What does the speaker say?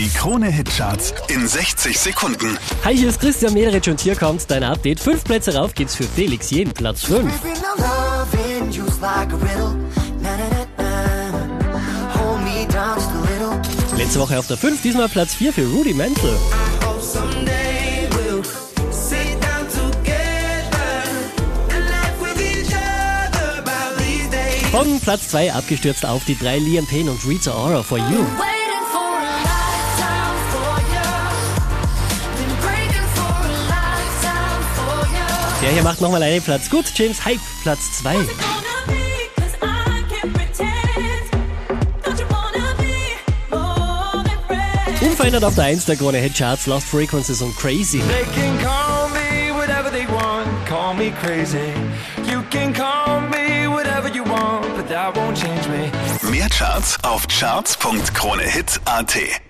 Die Krone-Hitcharts in 60 Sekunden. Hi, hier ist Christian Mederich und hier kommt dein Update. Fünf Plätze rauf geht's für Felix Jen, Platz 5. Baby, now loving you's like a riddle. Na, na, na, na. Hold me down just a little. Letzte Woche auf der 5, diesmal Platz 4 für Rudy Mantle. Von Platz 2 abgestürzt auf die 3 Liam Payne und Rita Ora for You. Der hier macht nochmal einen Platz gut. James Hype, Platz 2. Gonna be 'cause I can't pretend. Don't you wanna be more than friends? Unverändert auf der 1 der Krone Hitcharts Lost Frequencies und Crazy. They can call me whatever they want, call me crazy. You can call me whatever you want, but that won't change me. Mehr Charts auf charts.kronehit.at.